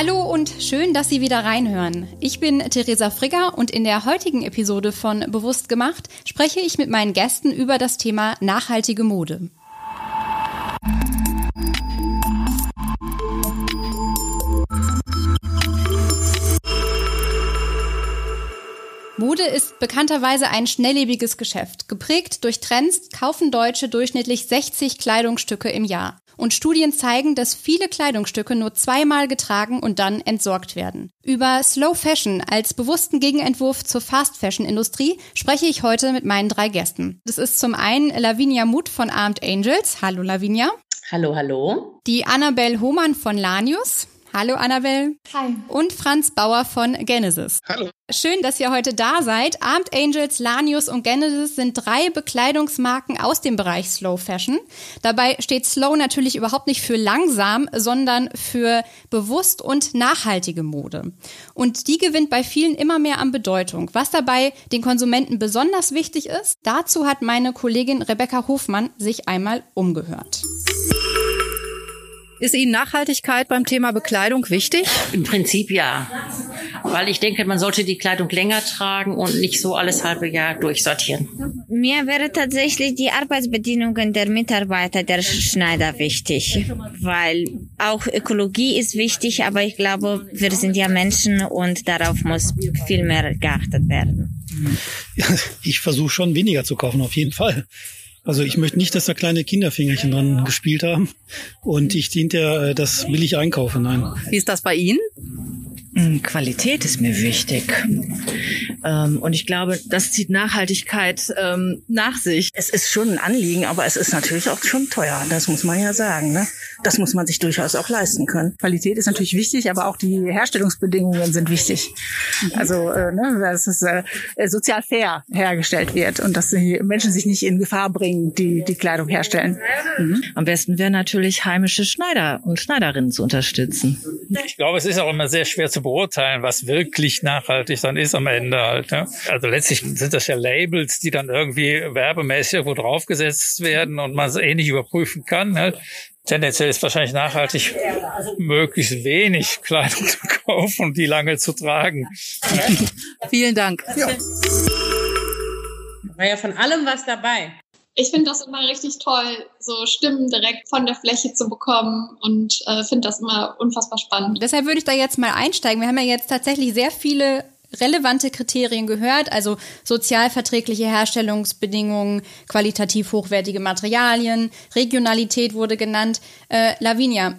Hallo und schön, dass Sie wieder reinhören. Ich bin Theresa Frigger und in der heutigen Episode von Bewusst gemacht spreche ich mit meinen Gästen über das Thema nachhaltige Mode. Mode ist bekannterweise ein schnelllebiges Geschäft. Geprägt durch Trends kaufen Deutsche durchschnittlich 60 Kleidungsstücke im Jahr. Und Studien zeigen, dass viele Kleidungsstücke nur zweimal getragen und dann entsorgt werden. Über Slow Fashion als bewussten Gegenentwurf zur Fast Fashion Industrie spreche ich heute mit meinen drei Gästen. Das ist zum einen Lavinia Muth von Armed Angels. Hallo Lavinia. Hallo, hallo. Die Annabelle Hohmann von Lanius. Hallo Annabelle. Hi. Und Franz Bauer von Genesis. Hallo. Schön, dass ihr heute da seid. Armed Angels, Lanius und Genesis sind drei Bekleidungsmarken aus dem Bereich Slow Fashion. Dabei steht Slow natürlich überhaupt nicht für langsam, sondern für bewusst und nachhaltige Mode. Und die gewinnt bei vielen immer mehr an Bedeutung. Was dabei den Konsumenten besonders wichtig ist, dazu hat meine Kollegin Rebecca Hofmann sich einmal umgehört. Ist Ihnen Nachhaltigkeit beim Thema Bekleidung wichtig? Im Prinzip ja. Weil ich denke, man sollte die Kleidung länger tragen und nicht so alles halbe Jahr durchsortieren. Mir wäre tatsächlich die Arbeitsbedingungen der Mitarbeiter der Schneider wichtig, weil auch Ökologie ist wichtig, aber ich glaube, wir sind ja Menschen und darauf muss viel mehr geachtet werden. Ich versuche schon weniger zu kaufen, auf jeden Fall. Also ich möchte nicht, dass da kleine Kinderfingerchen dran gespielt haben und ich hinterher das billig einkaufe. Nein. Wie ist das bei Ihnen? Qualität ist mir wichtig. Ähm, und ich glaube, das zieht Nachhaltigkeit ähm, nach sich. Es ist schon ein Anliegen, aber es ist natürlich auch schon teuer. Das muss man ja sagen. Ne? Das muss man sich durchaus auch leisten können. Qualität ist natürlich wichtig, aber auch die Herstellungsbedingungen sind wichtig. Also, äh, ne, dass es äh, sozial fair hergestellt wird und dass die Menschen sich nicht in Gefahr bringen, die die Kleidung herstellen. Mhm. Am besten wäre natürlich heimische Schneider und Schneiderinnen zu unterstützen. Ich glaube, es ist auch immer sehr schwer zu beurteilen, was wirklich nachhaltig dann ist am Ende halt. Ja. Also letztlich sind das ja Labels, die dann irgendwie werbemäßig irgendwo draufgesetzt werden und man es eh nicht überprüfen kann. Halt. Tendenziell ist wahrscheinlich nachhaltig, möglichst wenig Kleidung zu kaufen und die lange zu tragen. Vielen Dank. Ja. War ja von allem was dabei ich finde das immer richtig toll, so Stimmen direkt von der Fläche zu bekommen und äh, finde das immer unfassbar spannend. Deshalb würde ich da jetzt mal einsteigen. Wir haben ja jetzt tatsächlich sehr viele relevante Kriterien gehört, also sozialverträgliche Herstellungsbedingungen, qualitativ hochwertige Materialien, Regionalität wurde genannt. Äh, Lavinia,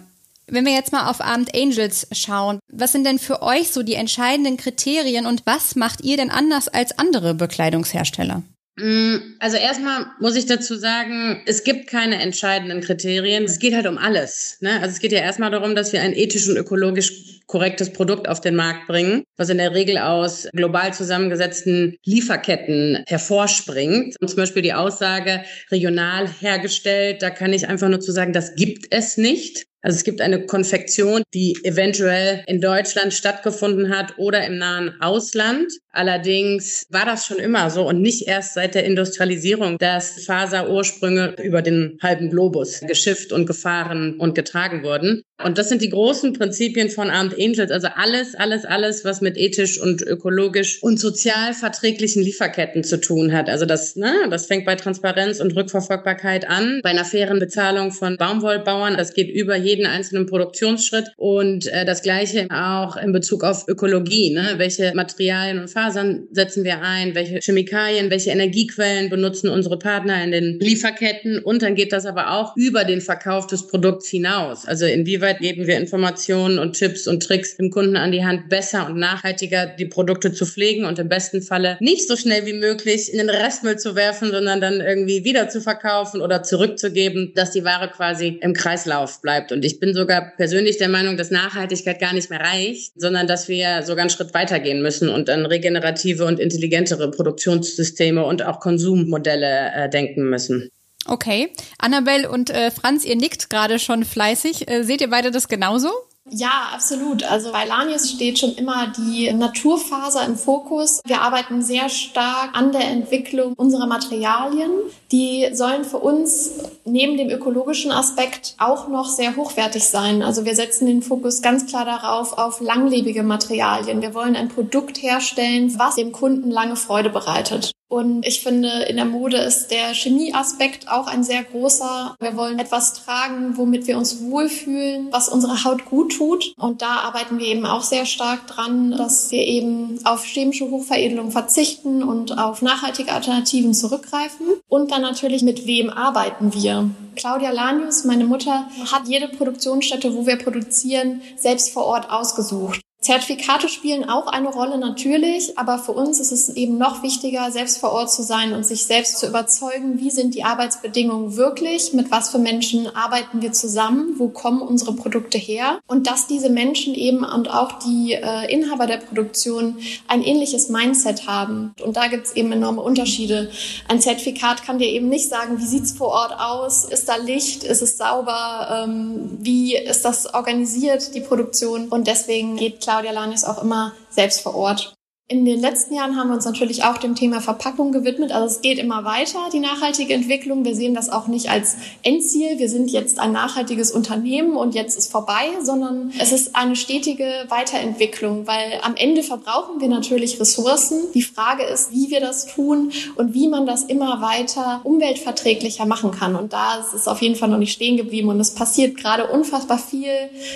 wenn wir jetzt mal auf Abend Angels schauen, was sind denn für euch so die entscheidenden Kriterien und was macht ihr denn anders als andere Bekleidungshersteller? Mm, also erstmal muss ich dazu sagen, es gibt keine entscheidenden Kriterien. Es geht halt um alles. Ne? Also es geht ja erstmal darum, dass wir ein ethisch und ökologisch korrektes Produkt auf den Markt bringen, was in der Regel aus global zusammengesetzten Lieferketten hervorspringt. Und zum Beispiel die Aussage regional hergestellt, da kann ich einfach nur zu sagen, das gibt es nicht. Also es gibt eine Konfektion, die eventuell in Deutschland stattgefunden hat oder im nahen Ausland. Allerdings war das schon immer so und nicht erst seit der Industrialisierung, dass Faserursprünge über den halben Globus geschifft und gefahren und getragen wurden. Und das sind die großen Prinzipien von Armed Angels. Also alles, alles, alles, was mit ethisch und ökologisch und sozial verträglichen Lieferketten zu tun hat. Also das, ne, das fängt bei Transparenz und Rückverfolgbarkeit an, bei einer fairen Bezahlung von Baumwollbauern. Das geht über jeden einzelnen Produktionsschritt. Und äh, das Gleiche auch in Bezug auf Ökologie. Ne? Welche Materialien und Fasern setzen wir ein? Welche Chemikalien, welche Energiequellen benutzen unsere Partner in den Lieferketten? Und dann geht das aber auch über den Verkauf des Produkts hinaus. Also inwieweit geben wir Informationen und Tipps und Tricks dem Kunden an die Hand, besser und nachhaltiger die Produkte zu pflegen und im besten Falle nicht so schnell wie möglich in den Restmüll zu werfen, sondern dann irgendwie wieder zu verkaufen oder zurückzugeben, dass die Ware quasi im Kreislauf bleibt. Und ich bin sogar persönlich der Meinung, dass Nachhaltigkeit gar nicht mehr reicht, sondern dass wir sogar einen Schritt weitergehen müssen und an regenerative und intelligentere Produktionssysteme und auch Konsummodelle äh, denken müssen. Okay. Annabelle und äh, Franz, ihr nickt gerade schon fleißig. Äh, seht ihr beide das genauso? Ja, absolut. Also bei Lanius steht schon immer die Naturfaser im Fokus. Wir arbeiten sehr stark an der Entwicklung unserer Materialien. Die sollen für uns neben dem ökologischen Aspekt auch noch sehr hochwertig sein. Also wir setzen den Fokus ganz klar darauf, auf langlebige Materialien. Wir wollen ein Produkt herstellen, was dem Kunden lange Freude bereitet. Und ich finde, in der Mode ist der Chemieaspekt auch ein sehr großer. Wir wollen etwas tragen, womit wir uns wohlfühlen, was unsere Haut gut tut. Und da arbeiten wir eben auch sehr stark dran, dass wir eben auf chemische Hochveredelung verzichten und auf nachhaltige Alternativen zurückgreifen. Und dann natürlich, mit wem arbeiten wir? Claudia Lanius, meine Mutter, hat jede Produktionsstätte, wo wir produzieren, selbst vor Ort ausgesucht. Zertifikate spielen auch eine Rolle natürlich, aber für uns ist es eben noch wichtiger, selbst vor Ort zu sein und sich selbst zu überzeugen, wie sind die Arbeitsbedingungen wirklich, mit was für Menschen arbeiten wir zusammen, wo kommen unsere Produkte her und dass diese Menschen eben und auch die äh, Inhaber der Produktion ein ähnliches Mindset haben. Und da gibt es eben enorme Unterschiede. Ein Zertifikat kann dir eben nicht sagen, wie sieht's vor Ort aus, ist da Licht, ist es sauber, ähm, wie ist das organisiert, die Produktion und deswegen geht Claudia Lanis auch immer selbst vor Ort. In den letzten Jahren haben wir uns natürlich auch dem Thema Verpackung gewidmet. Also es geht immer weiter, die nachhaltige Entwicklung. Wir sehen das auch nicht als Endziel. Wir sind jetzt ein nachhaltiges Unternehmen und jetzt ist vorbei, sondern es ist eine stetige Weiterentwicklung, weil am Ende verbrauchen wir natürlich Ressourcen. Die Frage ist, wie wir das tun und wie man das immer weiter umweltverträglicher machen kann. Und da ist es auf jeden Fall noch nicht stehen geblieben und es passiert gerade unfassbar viel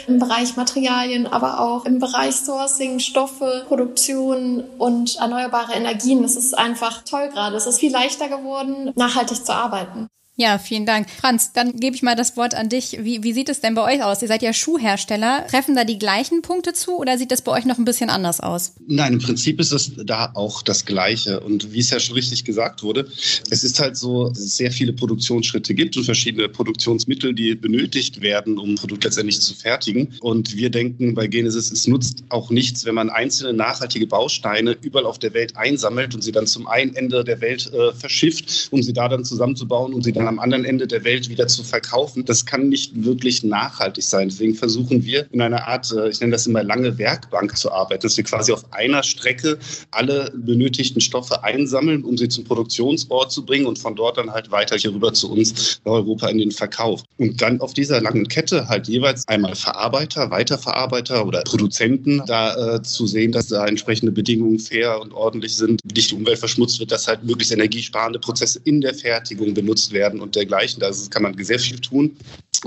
im Bereich Materialien, aber auch im Bereich Sourcing, Stoffe, Produktion, und erneuerbare Energien. Das ist einfach toll gerade. Es ist viel leichter geworden, nachhaltig zu arbeiten. Ja, vielen Dank. Franz, dann gebe ich mal das Wort an dich. Wie, wie sieht es denn bei euch aus? Ihr seid ja Schuhhersteller. Treffen da die gleichen Punkte zu oder sieht das bei euch noch ein bisschen anders aus? Nein, im Prinzip ist es da auch das Gleiche. Und wie es ja schon richtig gesagt wurde, es ist halt so, dass es sehr viele Produktionsschritte gibt und verschiedene Produktionsmittel, die benötigt werden, um ein Produkt letztendlich zu fertigen. Und wir denken bei Genesis, es nutzt auch nichts, wenn man einzelne nachhaltige Bausteine überall auf der Welt einsammelt und sie dann zum einen Ende der Welt äh, verschifft, um sie da dann zusammenzubauen und sie dann dann am anderen Ende der Welt wieder zu verkaufen, das kann nicht wirklich nachhaltig sein. Deswegen versuchen wir in einer Art, äh, ich nenne das immer lange Werkbank zu arbeiten, dass wir quasi auf einer Strecke alle benötigten Stoffe einsammeln, um sie zum Produktionsort zu bringen und von dort dann halt weiter hier rüber zu uns nach Europa in den Verkauf. Und dann auf dieser langen Kette halt jeweils einmal Verarbeiter, Weiterverarbeiter oder Produzenten da äh, zu sehen, dass da entsprechende Bedingungen fair und ordentlich sind, nicht die Umwelt verschmutzt wird, dass halt möglichst energiesparende Prozesse in der Fertigung benutzt werden werden und dergleichen. Da kann man sehr viel tun.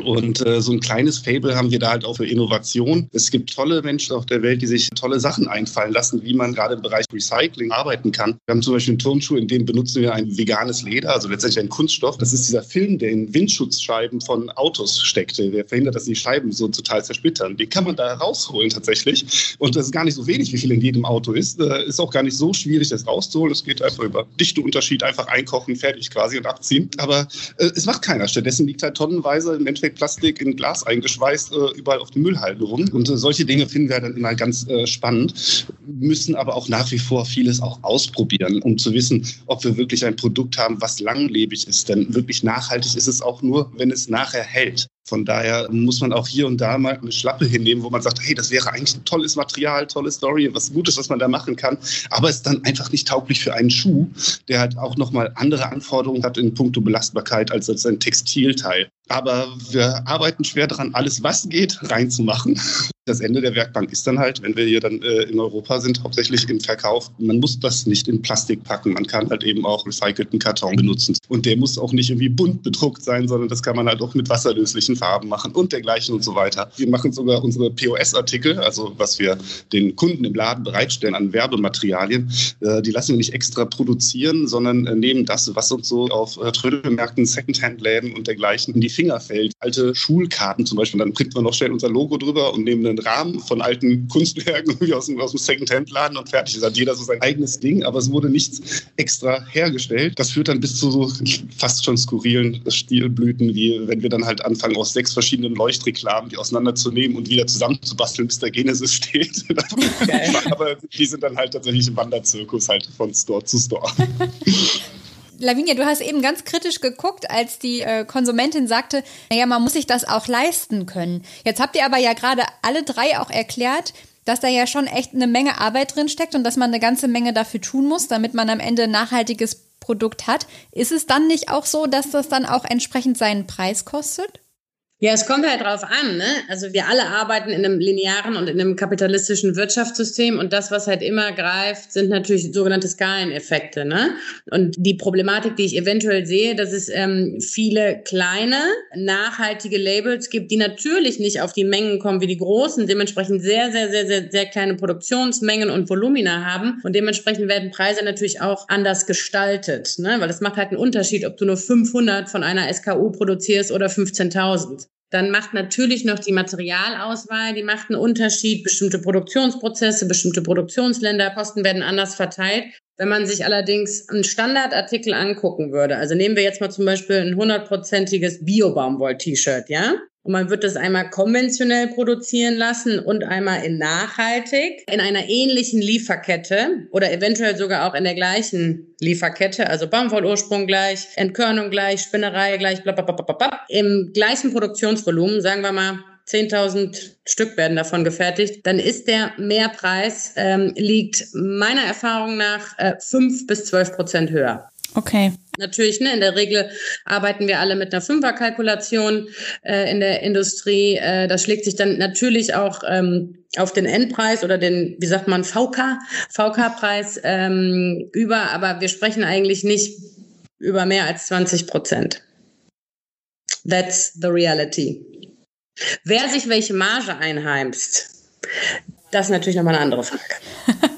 Und äh, so ein kleines Fable haben wir da halt auch für Innovation. Es gibt tolle Menschen auf der Welt, die sich tolle Sachen einfallen lassen, wie man gerade im Bereich Recycling arbeiten kann. Wir haben zum Beispiel einen Turnschuh, in dem benutzen wir ein veganes Leder, also letztendlich ein Kunststoff. Das ist dieser Film, der in Windschutzscheiben von Autos steckte. Der verhindert, dass die Scheiben so total zersplittern. Den kann man da rausholen tatsächlich. Und das ist gar nicht so wenig, wie viel in jedem Auto ist. Äh, ist auch gar nicht so schwierig, das rauszuholen. Es geht einfach über Dichteunterschied, einfach einkochen, fertig quasi und abziehen. Aber äh, es macht keiner. Stattdessen liegt halt tonnenweise im Endeffekt Plastik in Glas eingeschweißt äh, überall auf den Müllhalden rum. Und äh, solche Dinge finden wir dann immer ganz äh, spannend, müssen aber auch nach wie vor vieles auch ausprobieren, um zu wissen, ob wir wirklich ein Produkt haben, was langlebig ist. Denn wirklich nachhaltig ist es auch nur, wenn es nachher hält. Von daher muss man auch hier und da mal eine Schlappe hinnehmen, wo man sagt, hey, das wäre eigentlich ein tolles Material, tolle Story, was Gutes, was man da machen kann. Aber es ist dann einfach nicht tauglich für einen Schuh, der halt auch nochmal andere Anforderungen hat in puncto Belastbarkeit als, als ein Textilteil. Aber wir arbeiten schwer daran, alles, was geht, reinzumachen. Das Ende der Werkbank ist dann halt, wenn wir hier dann äh, in Europa sind, hauptsächlich im Verkauf. Man muss das nicht in Plastik packen. Man kann halt eben auch recycelten Karton benutzen. Und der muss auch nicht irgendwie bunt bedruckt sein, sondern das kann man halt auch mit wasserlöslichen Farben machen und dergleichen und so weiter. Wir machen sogar unsere POS-Artikel, also was wir den Kunden im Laden bereitstellen an Werbematerialien, äh, die lassen wir nicht extra produzieren, sondern äh, nehmen das, was uns so auf äh, Trödelmärkten, Secondhand-Läden und dergleichen in die Finger fällt. Alte Schulkarten zum Beispiel, dann printen wir noch schnell unser Logo drüber und nehmen einen Rahmen von alten Kunstwerken aus dem, aus dem Second-Hand-Laden und fertig. Es hat jeder so sein eigenes Ding, aber es wurde nichts extra hergestellt. Das führt dann bis zu so fast schon skurrilen Stilblüten, wie wenn wir dann halt anfangen, aus sechs verschiedenen Leuchtreklamen die auseinanderzunehmen und wieder zusammenzubasteln, bis der Genesis steht. aber die sind dann halt tatsächlich im Wanderzirkus halt von Store zu Store. Lavinia, du hast eben ganz kritisch geguckt, als die äh, Konsumentin sagte, naja, man muss sich das auch leisten können. Jetzt habt ihr aber ja gerade alle drei auch erklärt, dass da ja schon echt eine Menge Arbeit drin steckt und dass man eine ganze Menge dafür tun muss, damit man am Ende ein nachhaltiges Produkt hat. Ist es dann nicht auch so, dass das dann auch entsprechend seinen Preis kostet? Ja, es kommt halt drauf an. Ne? Also wir alle arbeiten in einem linearen und in einem kapitalistischen Wirtschaftssystem und das, was halt immer greift, sind natürlich sogenannte Skaleneffekte. Ne? Und die Problematik, die ich eventuell sehe, dass es ähm, viele kleine, nachhaltige Labels gibt, die natürlich nicht auf die Mengen kommen wie die großen, dementsprechend sehr, sehr, sehr, sehr, sehr kleine Produktionsmengen und Volumina haben und dementsprechend werden Preise natürlich auch anders gestaltet, ne? weil es macht halt einen Unterschied, ob du nur 500 von einer SKU produzierst oder 15.000. Dann macht natürlich noch die Materialauswahl, die macht einen Unterschied. Bestimmte Produktionsprozesse, bestimmte Produktionsländer, Kosten werden anders verteilt. Wenn man sich allerdings einen Standardartikel angucken würde, also nehmen wir jetzt mal zum Beispiel ein hundertprozentiges Bio-Baumwoll-T-Shirt, ja? Und man wird das einmal konventionell produzieren lassen und einmal in nachhaltig, in einer ähnlichen Lieferkette oder eventuell sogar auch in der gleichen Lieferkette, also Baumwollursprung gleich, Entkörnung gleich, Spinnerei gleich, bla, bla, bla, bla, bla. Im gleichen Produktionsvolumen, sagen wir mal 10.000 Stück werden davon gefertigt, dann ist der Mehrpreis, ähm, liegt meiner Erfahrung nach äh, 5 bis 12 Prozent höher. Okay. Natürlich, ne, in der Regel arbeiten wir alle mit einer Fünferkalkulation äh, in der Industrie. Äh, das schlägt sich dann natürlich auch ähm, auf den Endpreis oder den, wie sagt man, VK, VK-Preis ähm, über, aber wir sprechen eigentlich nicht über mehr als 20 Prozent. That's the reality. Wer sich welche Marge einheimst, das ist natürlich nochmal eine andere Frage.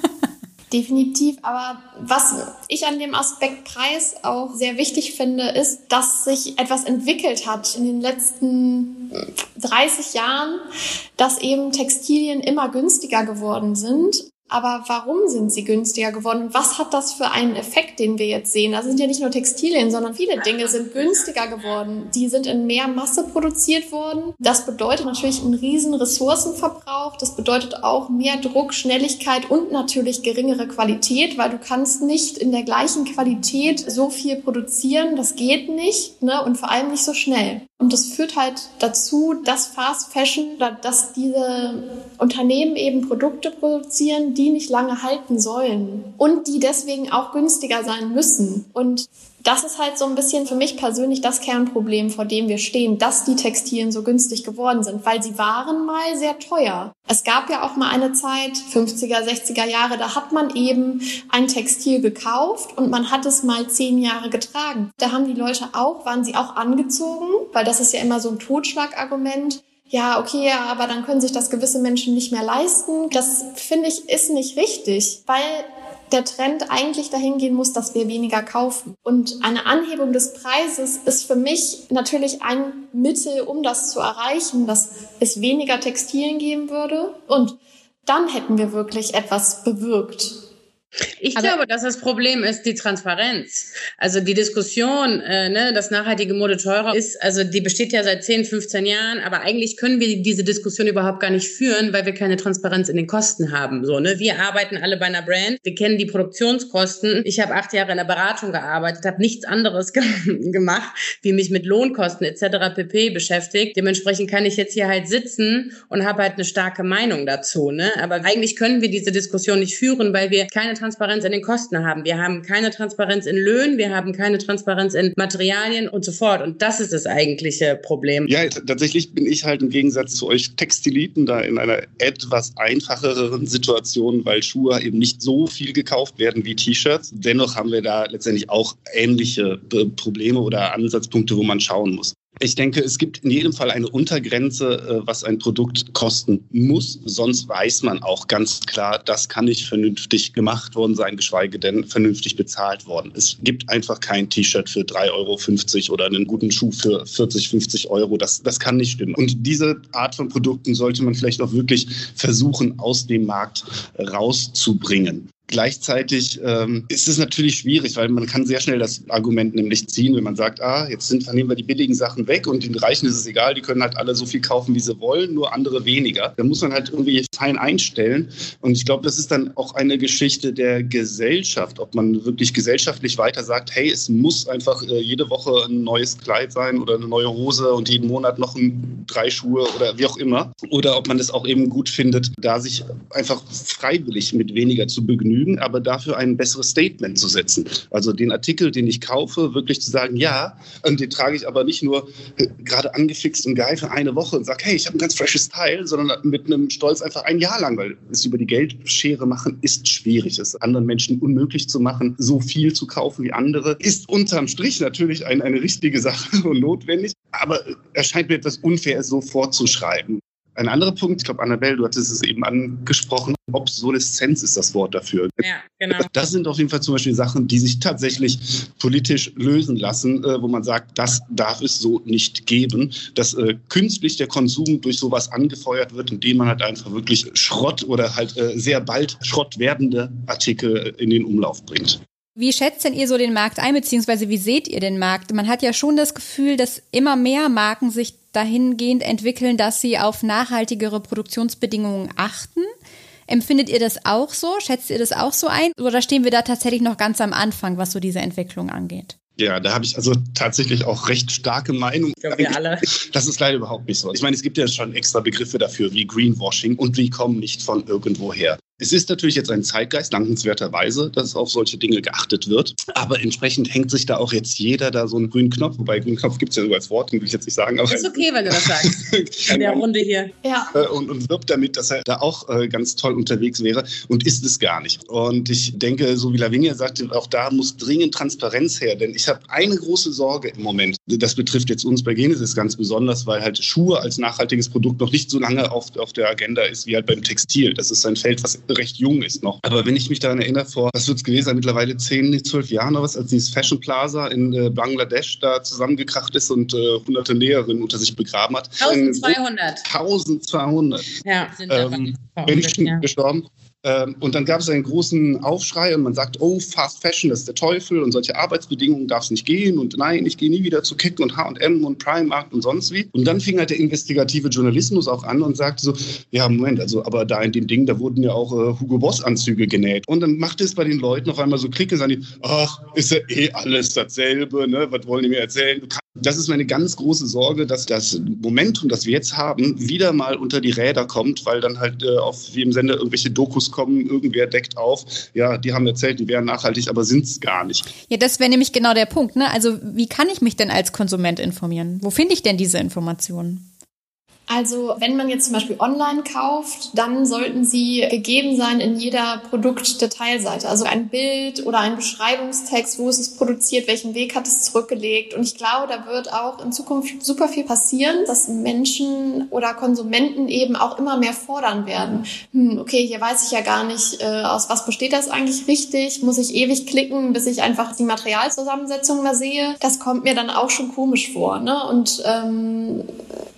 Definitiv, aber was ich an dem Aspekt Preis auch sehr wichtig finde, ist, dass sich etwas entwickelt hat in den letzten 30 Jahren, dass eben Textilien immer günstiger geworden sind aber warum sind sie günstiger geworden? Was hat das für einen Effekt, den wir jetzt sehen? Das sind ja nicht nur Textilien, sondern viele Dinge sind günstiger geworden. Die sind in mehr Masse produziert worden. Das bedeutet natürlich einen riesen Ressourcenverbrauch. Das bedeutet auch mehr Druck, Schnelligkeit und natürlich geringere Qualität, weil du kannst nicht in der gleichen Qualität so viel produzieren. Das geht nicht, ne? Und vor allem nicht so schnell. Und das führt halt dazu, dass Fast Fashion, dass diese Unternehmen eben Produkte produzieren, die nicht lange halten sollen und die deswegen auch günstiger sein müssen. Und das ist halt so ein bisschen für mich persönlich das Kernproblem, vor dem wir stehen, dass die Textilien so günstig geworden sind, weil sie waren mal sehr teuer. Es gab ja auch mal eine Zeit, 50er, 60er Jahre, da hat man eben ein Textil gekauft und man hat es mal zehn Jahre getragen. Da haben die Leute auch, waren sie auch angezogen, weil das ist ja immer so ein Totschlagargument ja, okay, aber dann können sich das gewisse Menschen nicht mehr leisten. Das finde ich ist nicht richtig, weil der Trend eigentlich dahin gehen muss, dass wir weniger kaufen. Und eine Anhebung des Preises ist für mich natürlich ein Mittel, um das zu erreichen, dass es weniger Textilien geben würde. Und dann hätten wir wirklich etwas bewirkt. Ich Aber glaube, dass das Problem ist die Transparenz. Also die Diskussion, äh, ne, dass nachhaltige Mode teurer ist, also die besteht ja seit 10, 15 Jahren, aber eigentlich können wir diese Diskussion überhaupt gar nicht führen, weil wir keine Transparenz in den Kosten haben. So, ne? Wir arbeiten alle bei einer Brand, wir kennen die Produktionskosten. Ich habe acht Jahre in der Beratung gearbeitet, habe nichts anderes ge gemacht, wie mich mit Lohnkosten etc. pp. beschäftigt. Dementsprechend kann ich jetzt hier halt sitzen und habe halt eine starke Meinung dazu. Ne? Aber eigentlich können wir diese Diskussion nicht führen, weil wir keine Transparenz in den Kosten haben. Wir haben keine Transparenz in Löhnen, wir haben keine Transparenz in Materialien und so fort. Und das ist das eigentliche Problem. Ja, tatsächlich bin ich halt im Gegensatz zu euch Textiliten da in einer etwas einfacheren Situation, weil Schuhe eben nicht so viel gekauft werden wie T-Shirts. Dennoch haben wir da letztendlich auch ähnliche Probleme oder Ansatzpunkte, wo man schauen muss. Ich denke, es gibt in jedem Fall eine Untergrenze, äh, was ein Produkt kosten muss. Sonst weiß man auch ganz klar, das kann nicht vernünftig gemacht worden sein, geschweige denn vernünftig bezahlt worden. Es gibt einfach kein T-Shirt für 3,50 Euro oder einen guten Schuh für 40, 50 Euro. Das, das kann nicht stimmen. Und diese Art von Produkten sollte man vielleicht auch wirklich versuchen, aus dem Markt rauszubringen. Gleichzeitig ähm, ist es natürlich schwierig, weil man kann sehr schnell das Argument nämlich ziehen, wenn man sagt, ah, jetzt sind, nehmen wir die billigen Sachen weg und den Reichen ist es egal, die können halt alle so viel kaufen, wie sie wollen, nur andere weniger. Da muss man halt irgendwie fein einstellen. Und ich glaube, das ist dann auch eine Geschichte der Gesellschaft, ob man wirklich gesellschaftlich weiter sagt, hey, es muss einfach äh, jede Woche ein neues Kleid sein oder eine neue Hose und jeden Monat noch ein, drei Schuhe oder wie auch immer. Oder ob man es auch eben gut findet, da sich einfach freiwillig mit weniger zu begnügen genügen, aber dafür ein besseres Statement zu setzen. Also den Artikel, den ich kaufe, wirklich zu sagen, ja, und den trage ich aber nicht nur äh, gerade angefixt und geil für eine Woche und sage, hey, ich habe ein ganz freshes Teil, sondern mit einem Stolz einfach ein Jahr lang, weil es über die Geldschere machen ist schwierig. Es anderen Menschen unmöglich zu machen, so viel zu kaufen wie andere. Ist unterm Strich natürlich ein, eine richtige Sache und notwendig, aber erscheint mir etwas unfair, es so vorzuschreiben. Ein anderer Punkt, ich glaube, Annabelle, du hattest es eben angesprochen, Obsoleszenz ist das Wort dafür. Ja, genau. Das sind auf jeden Fall zum Beispiel Sachen, die sich tatsächlich politisch lösen lassen, äh, wo man sagt, das darf es so nicht geben, dass äh, künstlich der Konsum durch sowas angefeuert wird, indem man halt einfach wirklich Schrott oder halt äh, sehr bald Schrott werdende Artikel in den Umlauf bringt. Wie schätzt denn ihr so den Markt ein, beziehungsweise wie seht ihr den Markt? Man hat ja schon das Gefühl, dass immer mehr Marken sich dahingehend entwickeln, dass sie auf nachhaltigere Produktionsbedingungen achten. Empfindet ihr das auch so? Schätzt ihr das auch so ein? Oder stehen wir da tatsächlich noch ganz am Anfang, was so diese Entwicklung angeht? Ja, da habe ich also tatsächlich auch recht starke Meinung. Ich glaube, wir alle. Das ist leider überhaupt nicht so. Ich meine, es gibt ja schon extra Begriffe dafür wie Greenwashing und die kommen nicht von irgendwoher. Es ist natürlich jetzt ein Zeitgeist, dankenswerterweise, dass auf solche Dinge geachtet wird. Aber entsprechend hängt sich da auch jetzt jeder da so einen grünen Knopf. Wobei grünen Knopf gibt es ja sogar als Wort, den will ich jetzt nicht sagen. Aber ist okay, wenn du das sagst. In der Runde hier. Ja. Äh, und, und wirbt damit, dass er da auch äh, ganz toll unterwegs wäre und ist es gar nicht. Und ich denke, so wie Lavinia sagte, auch da muss dringend Transparenz her. Denn ich habe eine große Sorge im Moment. Das betrifft jetzt uns bei Genesis ganz besonders, weil halt Schuhe als nachhaltiges Produkt noch nicht so lange auf, auf der Agenda ist wie halt beim Textil. Das ist ein Feld, was recht jung ist noch. Aber wenn ich mich daran erinnere, vor, was wird es gewesen sein, mittlerweile zehn, zwölf Jahren oder was, als dieses Fashion Plaza in äh, Bangladesch da zusammengekracht ist und äh, hunderte Näherinnen unter sich begraben hat. 1200. 1200. Ja, sind ähm, Menschen ja. gestorben. Ähm, und dann gab es einen großen Aufschrei und man sagt, oh, Fast Fashion, das ist der Teufel und solche Arbeitsbedingungen darf es nicht gehen und nein, ich gehe nie wieder zu Kick und H&M und Primark und sonst wie. Und dann fing halt der investigative Journalismus auch an und sagte so, ja, Moment, also aber da in dem Ding, da wurden ja auch äh, Hugo Boss Anzüge genäht. Und dann machte es bei den Leuten auf einmal so Klick und sagen die, ach, ist ja eh alles dasselbe, ne? was wollen die mir erzählen? Das ist meine ganz große Sorge, dass das Momentum, das wir jetzt haben, wieder mal unter die Räder kommt, weil dann halt äh, auf jedem Sender irgendwelche Dokus kommen, irgendwer deckt auf, ja, die haben erzählt, die wären nachhaltig, aber sind es gar nicht. Ja, das wäre nämlich genau der Punkt. Ne? Also wie kann ich mich denn als Konsument informieren? Wo finde ich denn diese Informationen? Also wenn man jetzt zum Beispiel online kauft, dann sollten sie gegeben sein in jeder Produktdetailseite. Also ein Bild oder ein Beschreibungstext, wo ist es produziert, welchen Weg hat es zurückgelegt. Und ich glaube, da wird auch in Zukunft super viel passieren, dass Menschen oder Konsumenten eben auch immer mehr fordern werden. Hm, okay, hier weiß ich ja gar nicht, äh, aus was besteht das eigentlich richtig. Muss ich ewig klicken, bis ich einfach die Materialzusammensetzung mal sehe. Das kommt mir dann auch schon komisch vor. Ne? Und ähm,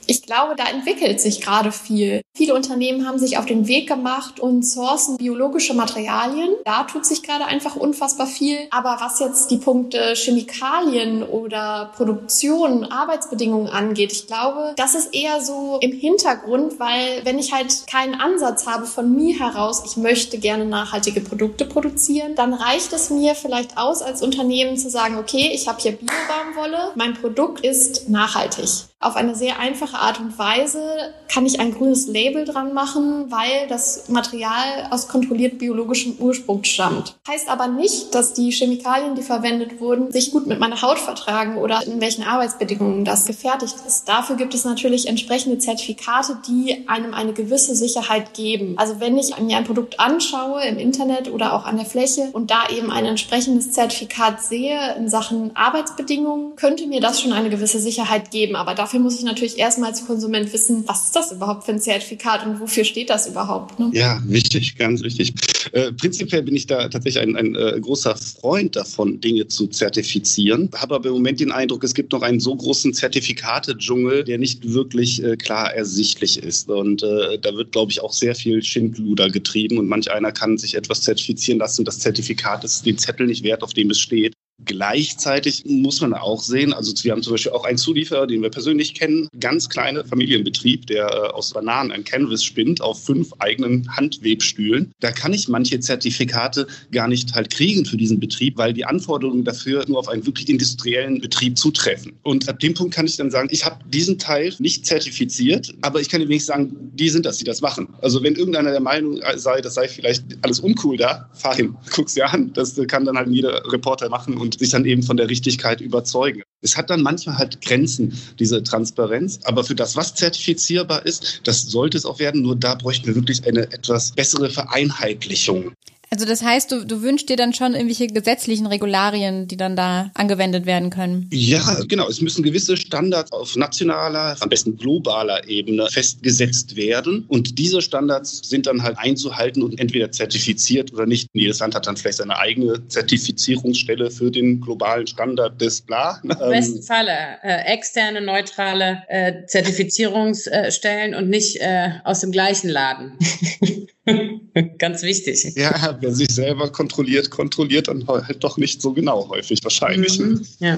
ich glaube, da entwickelt sich gerade viel. Viele Unternehmen haben sich auf den Weg gemacht und sourcen biologische Materialien. Da tut sich gerade einfach unfassbar viel. Aber was jetzt die Punkte Chemikalien oder Produktion, Arbeitsbedingungen angeht, ich glaube, das ist eher so im Hintergrund, weil wenn ich halt keinen Ansatz habe von mir heraus, ich möchte gerne nachhaltige Produkte produzieren, dann reicht es mir vielleicht aus als Unternehmen zu sagen, okay, ich habe hier Biobaumwolle, mein Produkt ist nachhaltig. Auf eine sehr einfache Art und Weise kann ich ein grünes Label dran machen, weil das Material aus kontrolliert biologischem Ursprung stammt. Heißt aber nicht, dass die Chemikalien, die verwendet wurden, sich gut mit meiner Haut vertragen oder in welchen Arbeitsbedingungen das gefertigt ist. Dafür gibt es natürlich entsprechende Zertifikate, die einem eine gewisse Sicherheit geben. Also wenn ich mir ein Produkt anschaue im Internet oder auch an der Fläche und da eben ein entsprechendes Zertifikat sehe in Sachen Arbeitsbedingungen, könnte mir das schon eine gewisse Sicherheit geben. Aber dafür muss ich natürlich erstmal als Konsument wissen, was ist das überhaupt für ein Zertifikat und wofür steht das überhaupt? Ne? Ja, wichtig, ganz wichtig. Äh, prinzipiell bin ich da tatsächlich ein, ein äh, großer Freund davon, Dinge zu zertifizieren. Habe aber im Moment den Eindruck, es gibt noch einen so großen Zertifikate-Dschungel, der nicht wirklich äh, klar ersichtlich ist. Und äh, da wird, glaube ich, auch sehr viel Schindluder getrieben und manch einer kann sich etwas zertifizieren lassen. Das Zertifikat ist den Zettel nicht wert, auf dem es steht. Gleichzeitig muss man auch sehen, also wir haben zum Beispiel auch einen Zulieferer, den wir persönlich kennen, ganz kleiner Familienbetrieb, der äh, aus Bananen ein Canvas spinnt auf fünf eigenen Handwebstühlen. Da kann ich manche Zertifikate gar nicht halt kriegen für diesen Betrieb, weil die Anforderungen dafür nur auf einen wirklich industriellen Betrieb zutreffen. Und ab dem Punkt kann ich dann sagen, ich habe diesen Teil nicht zertifiziert, aber ich kann wenigstens sagen, die sind das, die das machen. Also wenn irgendeiner der Meinung sei, das sei vielleicht alles uncool da, fahr hin, guck's dir an. Das kann dann halt jeder Reporter machen und sich dann eben von der Richtigkeit überzeugen. Es hat dann manchmal halt Grenzen, diese Transparenz. Aber für das, was zertifizierbar ist, das sollte es auch werden. Nur da bräuchten wir wirklich eine etwas bessere Vereinheitlichung. Also das heißt, du, du wünschst dir dann schon irgendwelche gesetzlichen Regularien, die dann da angewendet werden können? Ja, genau. Es müssen gewisse Standards auf nationaler, am besten globaler Ebene festgesetzt werden. Und diese Standards sind dann halt einzuhalten und entweder zertifiziert oder nicht. Jedes Land hat dann vielleicht seine eigene Zertifizierungsstelle für den globalen Standard des Bla. Im besten Falle äh, externe, neutrale äh, Zertifizierungsstellen und nicht äh, aus dem gleichen Laden. Ganz wichtig. Ja, wer sich selber kontrolliert, kontrolliert dann halt doch nicht so genau häufig wahrscheinlich. Mhm. Ja.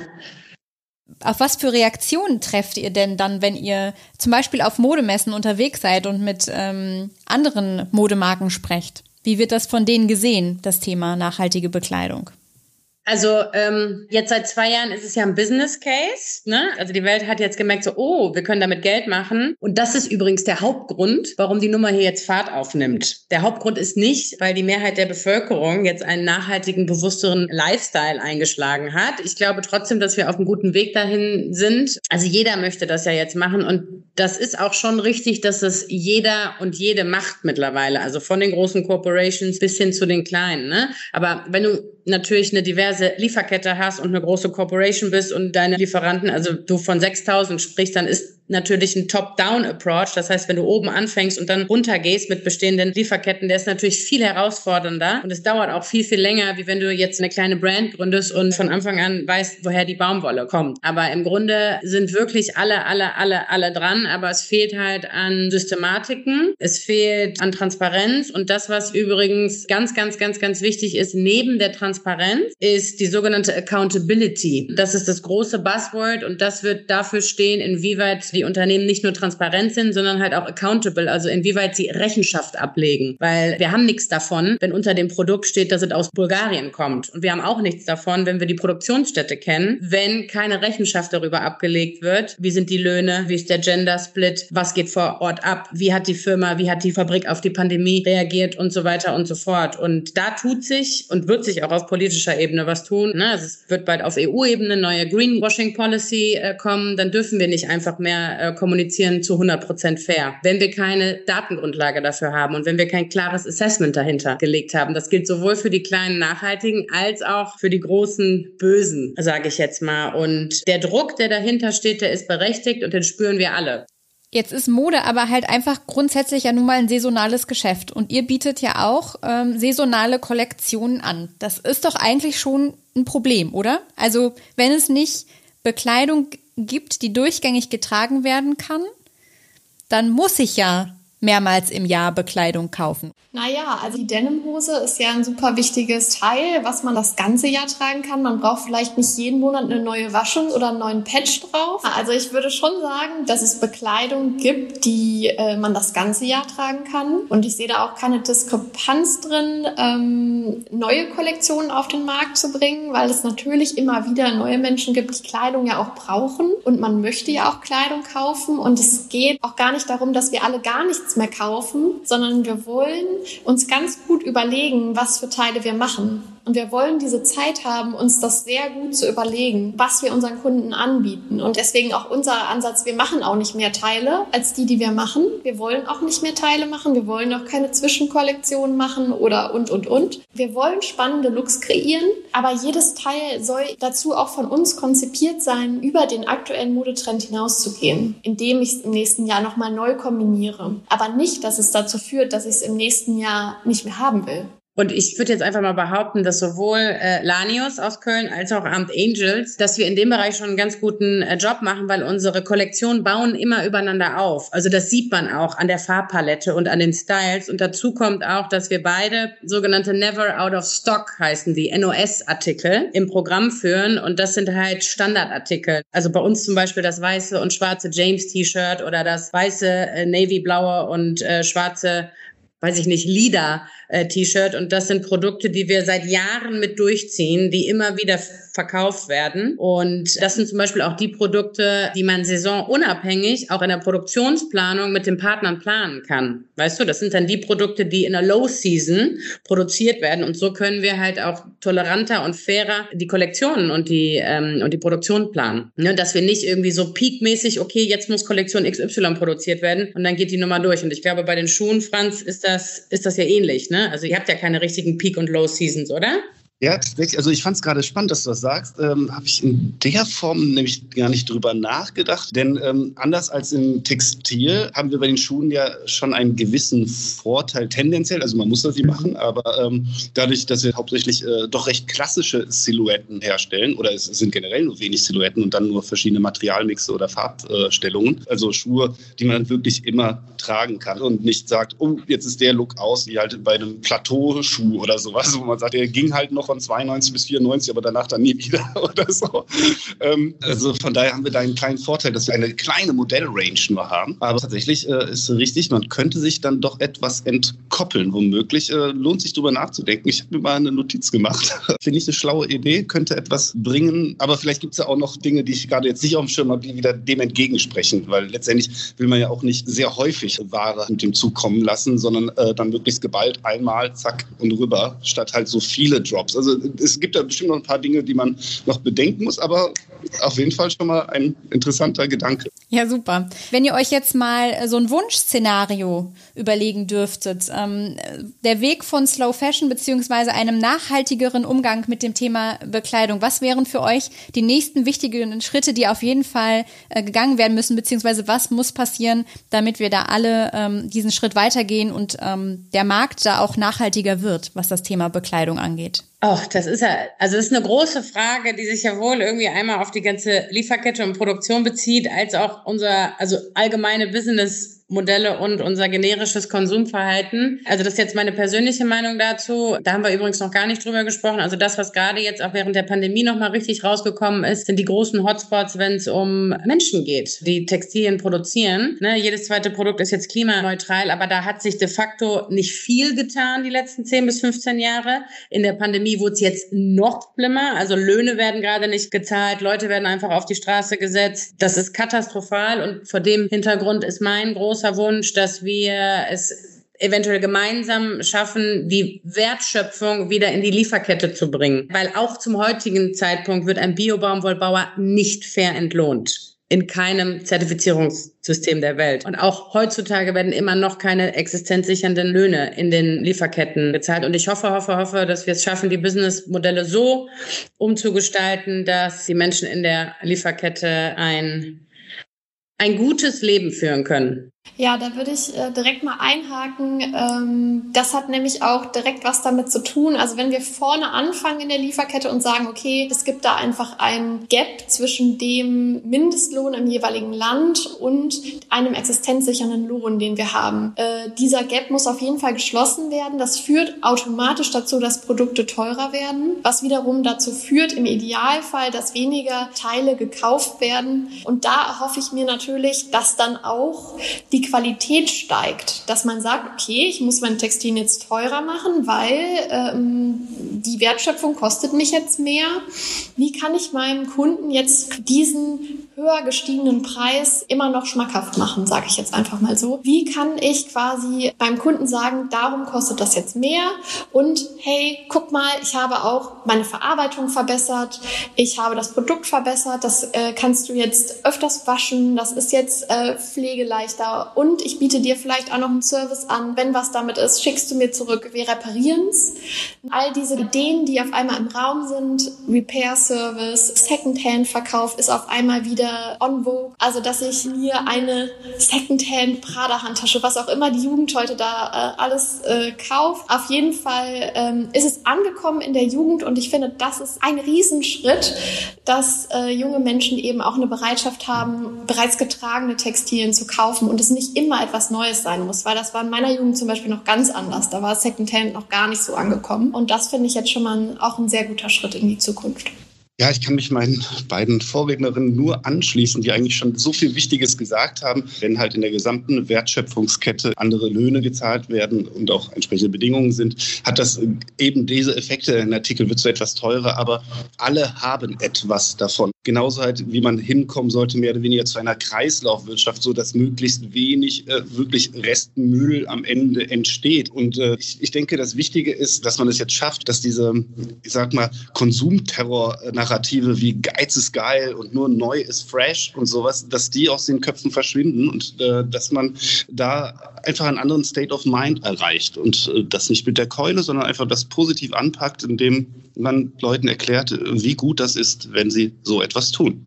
Auf was für Reaktionen trefft ihr denn dann, wenn ihr zum Beispiel auf Modemessen unterwegs seid und mit ähm, anderen Modemarken sprecht? Wie wird das von denen gesehen, das Thema nachhaltige Bekleidung? Also ähm, jetzt seit zwei Jahren ist es ja ein Business Case. Ne? Also die Welt hat jetzt gemerkt, so, oh, wir können damit Geld machen. Und das ist übrigens der Hauptgrund, warum die Nummer hier jetzt Fahrt aufnimmt. Der Hauptgrund ist nicht, weil die Mehrheit der Bevölkerung jetzt einen nachhaltigen, bewussteren Lifestyle eingeschlagen hat. Ich glaube trotzdem, dass wir auf einem guten Weg dahin sind. Also jeder möchte das ja jetzt machen. Und das ist auch schon richtig, dass es jeder und jede macht mittlerweile. Also von den großen Corporations bis hin zu den kleinen. Ne? Aber wenn du natürlich eine diverse Lieferkette hast und eine große Corporation bist und deine Lieferanten, also du von 6000 sprichst, dann ist natürlich ein Top-Down-Approach. Das heißt, wenn du oben anfängst und dann runtergehst mit bestehenden Lieferketten, der ist natürlich viel herausfordernder und es dauert auch viel, viel länger, wie wenn du jetzt eine kleine Brand gründest und von Anfang an weißt, woher die Baumwolle kommt. Aber im Grunde sind wirklich alle, alle, alle, alle dran, aber es fehlt halt an Systematiken, es fehlt an Transparenz und das, was übrigens ganz, ganz, ganz, ganz wichtig ist, neben der Transparenz, ist die sogenannte Accountability. Das ist das große Buzzword und das wird dafür stehen, inwieweit die Unternehmen nicht nur transparent sind, sondern halt auch accountable, also inwieweit sie Rechenschaft ablegen. Weil wir haben nichts davon, wenn unter dem Produkt steht, dass es aus Bulgarien kommt. Und wir haben auch nichts davon, wenn wir die Produktionsstätte kennen, wenn keine Rechenschaft darüber abgelegt wird. Wie sind die Löhne? Wie ist der Gender Split? Was geht vor Ort ab? Wie hat die Firma, wie hat die Fabrik auf die Pandemie reagiert und so weiter und so fort. Und da tut sich und wird sich auch auf politischer Ebene was tun. Ne? Es wird bald auf EU-Ebene neue Greenwashing Policy äh, kommen. Dann dürfen wir nicht einfach mehr äh, kommunizieren zu 100 Prozent fair. Wenn wir keine Datengrundlage dafür haben und wenn wir kein klares Assessment dahinter gelegt haben, das gilt sowohl für die kleinen Nachhaltigen als auch für die großen Bösen, sage ich jetzt mal. Und der Druck, der dahinter steht, der ist berechtigt und den spüren wir alle. Jetzt ist Mode aber halt einfach grundsätzlich ja nun mal ein saisonales Geschäft. Und ihr bietet ja auch ähm, saisonale Kollektionen an. Das ist doch eigentlich schon ein Problem, oder? Also wenn es nicht Bekleidung gibt, die durchgängig getragen werden kann, dann muss ich ja mehrmals im Jahr Bekleidung kaufen? Naja, also die Denimhose ist ja ein super wichtiges Teil, was man das ganze Jahr tragen kann. Man braucht vielleicht nicht jeden Monat eine neue Waschung oder einen neuen Patch drauf. Also ich würde schon sagen, dass es Bekleidung gibt, die äh, man das ganze Jahr tragen kann. Und ich sehe da auch keine Diskrepanz drin, ähm, neue Kollektionen auf den Markt zu bringen, weil es natürlich immer wieder neue Menschen gibt, die Kleidung ja auch brauchen. Und man möchte ja auch Kleidung kaufen. Und es geht auch gar nicht darum, dass wir alle gar nichts mehr kaufen, sondern wir wollen uns ganz gut überlegen, was für Teile wir machen. Und wir wollen diese Zeit haben, uns das sehr gut zu überlegen, was wir unseren Kunden anbieten. Und deswegen auch unser Ansatz, wir machen auch nicht mehr Teile als die, die wir machen. Wir wollen auch nicht mehr Teile machen. Wir wollen auch keine Zwischenkollektionen machen oder und, und, und. Wir wollen spannende Looks kreieren, aber jedes Teil soll dazu auch von uns konzipiert sein, über den aktuellen Modetrend hinauszugehen, indem ich es im nächsten Jahr nochmal neu kombiniere. Aber nicht, dass es dazu führt, dass ich es im nächsten Jahr nicht mehr haben will. Und ich würde jetzt einfach mal behaupten, dass sowohl äh, Lanius aus Köln als auch Amt Angels, dass wir in dem Bereich schon einen ganz guten äh, Job machen, weil unsere Kollektionen bauen immer übereinander auf. Also das sieht man auch an der Farbpalette und an den Styles. Und dazu kommt auch, dass wir beide sogenannte Never Out of Stock heißen die NOS-Artikel im Programm führen. Und das sind halt Standardartikel. Also bei uns zum Beispiel das weiße und schwarze James-T-Shirt oder das weiße äh, Navy-blaue und äh, schwarze weiß ich nicht, Lida äh. Und das sind Produkte, die wir seit Jahren mit durchziehen, die immer wieder verkauft werden. Und das sind zum Beispiel auch die Produkte, die man saisonunabhängig auch in der Produktionsplanung mit den Partnern planen kann. Weißt du, das sind dann die Produkte, die in der Low Season produziert werden. Und so können wir halt auch toleranter und fairer die Kollektionen und die, ähm, und die Produktion planen. Ne, dass wir nicht irgendwie so peakmäßig, okay, jetzt muss Kollektion XY produziert werden und dann geht die Nummer durch. Und ich glaube, bei den Schuhen, Franz, ist das, ist das ja ähnlich. Ne? Also ihr habt ja keine richtigen Peak- und Low-Seasons, oder? Ja, tatsächlich. Also ich fand es gerade spannend, dass du das sagst. Ähm, Habe ich in der Form nämlich gar nicht drüber nachgedacht. Denn ähm, anders als im Textil haben wir bei den Schuhen ja schon einen gewissen Vorteil tendenziell. Also man muss das nicht machen, aber ähm, dadurch, dass wir hauptsächlich äh, doch recht klassische Silhouetten herstellen oder es sind generell nur wenig Silhouetten und dann nur verschiedene Materialmixe oder Farbstellungen. also Schuhe, die man wirklich immer tragen kann und nicht sagt, oh, jetzt ist der Look aus, wie halt bei einem Plateauschuh oder sowas, wo man sagt, der ging halt noch von 92 bis 94, aber danach dann nie wieder oder so. Ähm, also von daher haben wir da einen kleinen Vorteil, dass wir eine kleine Modellrange nur haben. Aber tatsächlich äh, ist richtig, man könnte sich dann doch etwas entkoppeln, womöglich. Äh, lohnt sich darüber nachzudenken. Ich habe mir mal eine Notiz gemacht. Finde ich eine schlaue Idee, könnte etwas bringen. Aber vielleicht gibt es ja auch noch Dinge, die ich gerade jetzt nicht auf dem Schirm habe, die wieder dem entgegensprechen, weil letztendlich will man ja auch nicht sehr häufig Ware mit dem Zug kommen lassen, sondern äh, dann möglichst geballt einmal, zack und rüber, statt halt so viele Drops. Also es gibt da bestimmt noch ein paar Dinge, die man noch bedenken muss, aber auf jeden Fall schon mal ein interessanter Gedanke. Ja, super. Wenn ihr euch jetzt mal so ein Wunschszenario überlegen dürftet, ähm, der Weg von Slow Fashion beziehungsweise einem nachhaltigeren Umgang mit dem Thema Bekleidung, was wären für euch die nächsten wichtigen Schritte, die auf jeden Fall äh, gegangen werden müssen, beziehungsweise was muss passieren, damit wir da alle ähm, diesen Schritt weitergehen und ähm, der Markt da auch nachhaltiger wird, was das Thema Bekleidung angeht? Oh, das ist ja, also das ist eine große Frage, die sich ja wohl irgendwie einmal auf die ganze Lieferkette und Produktion bezieht, als auch unser, also allgemeine Business Modelle und unser generisches Konsumverhalten. Also das ist jetzt meine persönliche Meinung dazu. Da haben wir übrigens noch gar nicht drüber gesprochen. Also das, was gerade jetzt auch während der Pandemie nochmal richtig rausgekommen ist, sind die großen Hotspots, wenn es um Menschen geht, die Textilien produzieren. Ne, jedes zweite Produkt ist jetzt klimaneutral, aber da hat sich de facto nicht viel getan die letzten 10 bis 15 Jahre. In der Pandemie wurde es jetzt noch schlimmer. Also Löhne werden gerade nicht gezahlt, Leute werden einfach auf die Straße gesetzt. Das ist katastrophal und vor dem Hintergrund ist mein großer großer Wunsch, dass wir es eventuell gemeinsam schaffen, die Wertschöpfung wieder in die Lieferkette zu bringen. Weil auch zum heutigen Zeitpunkt wird ein Biobaumwollbauer nicht fair entlohnt. In keinem Zertifizierungssystem der Welt. Und auch heutzutage werden immer noch keine existenzsichernden Löhne in den Lieferketten bezahlt. Und ich hoffe, hoffe, hoffe, dass wir es schaffen, die Businessmodelle so umzugestalten, dass die Menschen in der Lieferkette ein ein gutes Leben führen können. Ja, da würde ich äh, direkt mal einhaken. Ähm, das hat nämlich auch direkt was damit zu tun. Also wenn wir vorne anfangen in der Lieferkette und sagen, okay, es gibt da einfach ein Gap zwischen dem Mindestlohn im jeweiligen Land und einem existenzsichernden Lohn, den wir haben. Äh, dieser Gap muss auf jeden Fall geschlossen werden. Das führt automatisch dazu, dass Produkte teurer werden, was wiederum dazu führt, im Idealfall, dass weniger Teile gekauft werden. Und da erhoffe ich mir natürlich, dass dann auch die Qualität steigt, dass man sagt, okay, ich muss mein Textil jetzt teurer machen, weil ähm, die Wertschöpfung kostet mich jetzt mehr. Wie kann ich meinem Kunden jetzt diesen höher gestiegenen Preis immer noch schmackhaft machen, sage ich jetzt einfach mal so. Wie kann ich quasi beim Kunden sagen, darum kostet das jetzt mehr und hey, guck mal, ich habe auch meine Verarbeitung verbessert, ich habe das Produkt verbessert, das äh, kannst du jetzt öfters waschen, das ist jetzt äh, pflegeleichter und ich biete dir vielleicht auch noch einen Service an, wenn was damit ist, schickst du mir zurück, wir reparieren's. All diese Ideen, die auf einmal im Raum sind, Repair Service, Secondhand Verkauf ist auf einmal wieder wieder on vogue. Also, dass ich mir eine Secondhand Prada-Handtasche, was auch immer die Jugend heute da äh, alles äh, kauft. Auf jeden Fall ähm, ist es angekommen in der Jugend und ich finde, das ist ein Riesenschritt, dass äh, junge Menschen eben auch eine Bereitschaft haben, bereits getragene Textilien zu kaufen und es nicht immer etwas Neues sein muss, weil das war in meiner Jugend zum Beispiel noch ganz anders. Da war Secondhand noch gar nicht so angekommen und das finde ich jetzt schon mal auch ein sehr guter Schritt in die Zukunft. Ja, ich kann mich meinen beiden Vorrednerinnen nur anschließen, die eigentlich schon so viel Wichtiges gesagt haben. Wenn halt in der gesamten Wertschöpfungskette andere Löhne gezahlt werden und auch entsprechende Bedingungen sind, hat das eben diese Effekte. Ein Artikel wird so etwas teurer, aber alle haben etwas davon. Genauso halt, wie man hinkommen sollte, mehr oder weniger zu einer Kreislaufwirtschaft, so dass möglichst wenig äh, wirklich Restmüll am Ende entsteht. Und äh, ich, ich denke, das Wichtige ist, dass man es jetzt schafft, dass diese, ich sag mal, Konsumterror äh, Narrative wie Geiz ist geil und nur neu ist fresh und sowas, dass die aus den Köpfen verschwinden und äh, dass man da einfach einen anderen State of Mind erreicht und äh, das nicht mit der Keule, sondern einfach das positiv anpackt, indem man Leuten erklärt, wie gut das ist, wenn sie so etwas tun.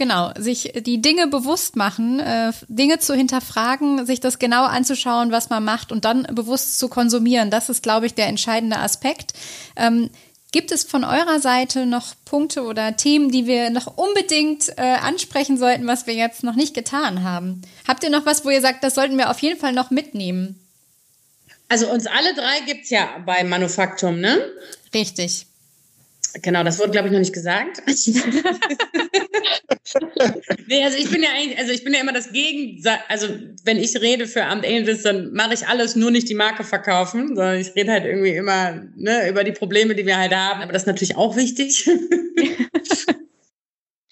Genau, sich die Dinge bewusst machen, äh, Dinge zu hinterfragen, sich das genau anzuschauen, was man macht und dann bewusst zu konsumieren. Das ist, glaube ich, der entscheidende Aspekt. Ähm, Gibt es von eurer Seite noch Punkte oder Themen, die wir noch unbedingt äh, ansprechen sollten, was wir jetzt noch nicht getan haben? Habt ihr noch was, wo ihr sagt, das sollten wir auf jeden Fall noch mitnehmen? Also uns alle drei gibt es ja bei Manufaktum, ne? Richtig. Genau, das wurde, glaube ich, noch nicht gesagt. nee, also ich bin ja eigentlich, also ich bin ja immer das Gegenteil. Also wenn ich rede für Amt Angels, dann mache ich alles nur nicht die Marke verkaufen, sondern ich rede halt irgendwie immer ne, über die Probleme, die wir halt haben. Aber das ist natürlich auch wichtig.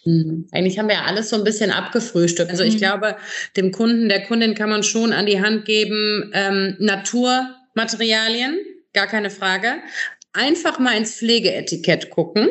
Hm, eigentlich haben wir ja alles so ein bisschen abgefrühstückt. Also ich mhm. glaube, dem Kunden, der Kundin kann man schon an die Hand geben, ähm, Naturmaterialien, gar keine Frage einfach mal ins Pflegeetikett gucken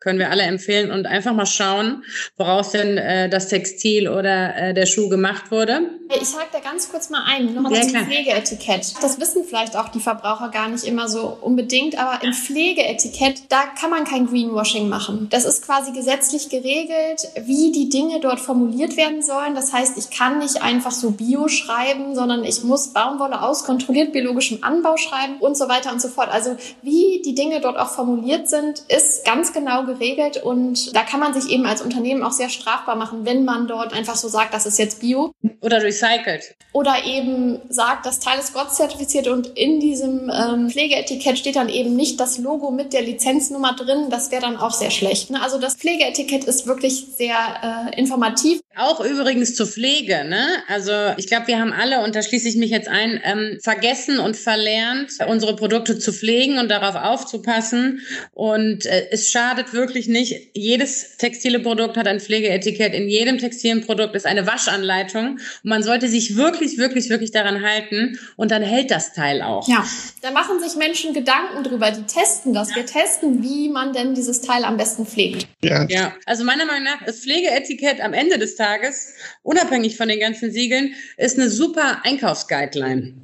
können wir alle empfehlen und einfach mal schauen, woraus denn äh, das Textil oder äh, der Schuh gemacht wurde. Ich hake da ganz kurz mal ein, nochmal ja, zum Pflegeetikett. Das wissen vielleicht auch die Verbraucher gar nicht immer so unbedingt, aber im Pflegeetikett, da kann man kein Greenwashing machen. Das ist quasi gesetzlich geregelt, wie die Dinge dort formuliert werden sollen. Das heißt, ich kann nicht einfach so Bio schreiben, sondern ich muss Baumwolle aus kontrolliert biologischem Anbau schreiben und so weiter und so fort. Also wie die Dinge dort auch formuliert sind, ist ganz genau geregelt und da kann man sich eben als Unternehmen auch sehr strafbar machen, wenn man dort einfach so sagt, das ist jetzt Bio. Oder recycelt. Oder eben sagt, das Teil ist Gott zertifiziert und in diesem ähm, Pflegeetikett steht dann eben nicht das Logo mit der Lizenznummer drin. Das wäre dann auch sehr schlecht. Ne? Also das Pflegeetikett ist wirklich sehr äh, informativ. Auch übrigens zur Pflege. Ne? Also ich glaube, wir haben alle, und da schließe ich mich jetzt ein, ähm, vergessen und verlernt, unsere Produkte zu pflegen und darauf aufzupassen. Und äh, es schadet wirklich nicht. Jedes textile Produkt hat ein Pflegeetikett. In jedem textilen Produkt ist eine Waschanleitung. Und man sollte sich wirklich, wirklich, wirklich daran halten. Und dann hält das Teil auch. Ja, da machen sich Menschen Gedanken drüber. Die testen das. Ja. Wir testen, wie man denn dieses Teil am besten pflegt. Ja. ja, also meiner Meinung nach ist Pflegeetikett am Ende des Tages, unabhängig von den ganzen Siegeln, ist eine super Einkaufsguideline.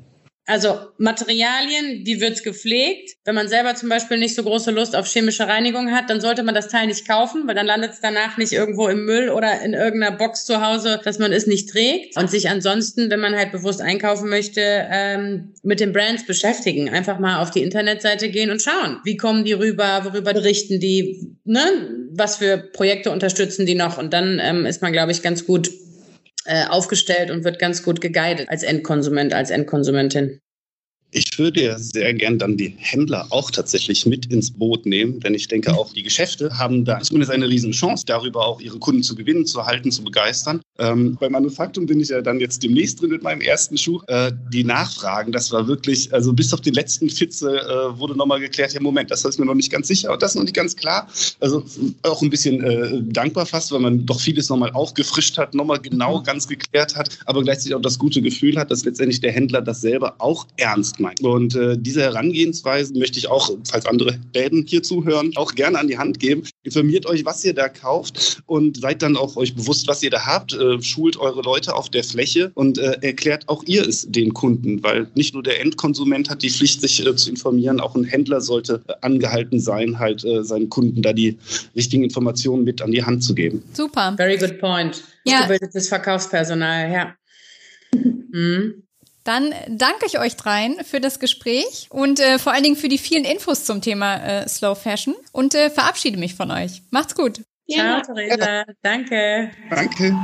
Also Materialien, die wird's gepflegt. Wenn man selber zum Beispiel nicht so große Lust auf chemische Reinigung hat, dann sollte man das Teil nicht kaufen, weil dann landet es danach nicht irgendwo im Müll oder in irgendeiner Box zu Hause, dass man es nicht trägt. Und sich ansonsten, wenn man halt bewusst einkaufen möchte, ähm, mit den Brands beschäftigen. Einfach mal auf die Internetseite gehen und schauen, wie kommen die rüber, worüber berichten die, ne? Was für Projekte unterstützen die noch. Und dann ähm, ist man, glaube ich, ganz gut äh, aufgestellt und wird ganz gut geguidet als Endkonsument, als Endkonsumentin. Ich würde ja sehr gern dann die Händler auch tatsächlich mit ins Boot nehmen, denn ich denke auch die Geschäfte haben da zumindest eine riesen Chance, darüber auch ihre Kunden zu gewinnen, zu halten, zu begeistern. Ähm, bei Manufaktum bin ich ja dann jetzt demnächst drin mit meinem ersten Schuh. Äh, die Nachfragen, das war wirklich, also bis auf den letzten Fitze äh, wurde nochmal geklärt, ja Moment, das ist mir noch nicht ganz sicher und das ist noch nicht ganz klar. Also auch ein bisschen äh, dankbar fast, weil man doch vieles nochmal aufgefrischt hat, nochmal genau ganz geklärt hat, aber gleichzeitig auch das gute Gefühl hat, dass letztendlich der Händler das selber auch ernst meint. Und äh, diese Herangehensweise möchte ich auch, falls andere Läden hier zuhören, auch gerne an die Hand geben. Informiert euch, was ihr da kauft und seid dann auch euch bewusst, was ihr da habt. Äh, schult eure Leute auf der Fläche und äh, erklärt auch ihr es den Kunden, weil nicht nur der Endkonsument hat die Pflicht, sich äh, zu informieren, auch ein Händler sollte äh, angehalten sein, halt äh, seinen Kunden da die richtigen Informationen mit an die Hand zu geben. Super. Very good point. Ja. Gebildetes Verkaufspersonal, ja. Mhm. Dann danke ich euch dreien für das Gespräch und äh, vor allen Dingen für die vielen Infos zum Thema äh, Slow Fashion und äh, verabschiede mich von euch. Macht's gut. Ciao, Theresa. Danke. Danke.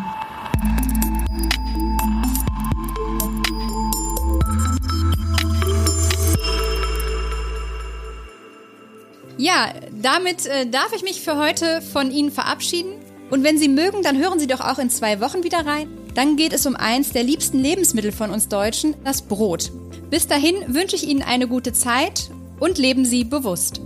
Ja, damit äh, darf ich mich für heute von Ihnen verabschieden. Und wenn Sie mögen, dann hören Sie doch auch in zwei Wochen wieder rein. Dann geht es um eins der liebsten Lebensmittel von uns Deutschen, das Brot. Bis dahin wünsche ich Ihnen eine gute Zeit und leben Sie bewusst.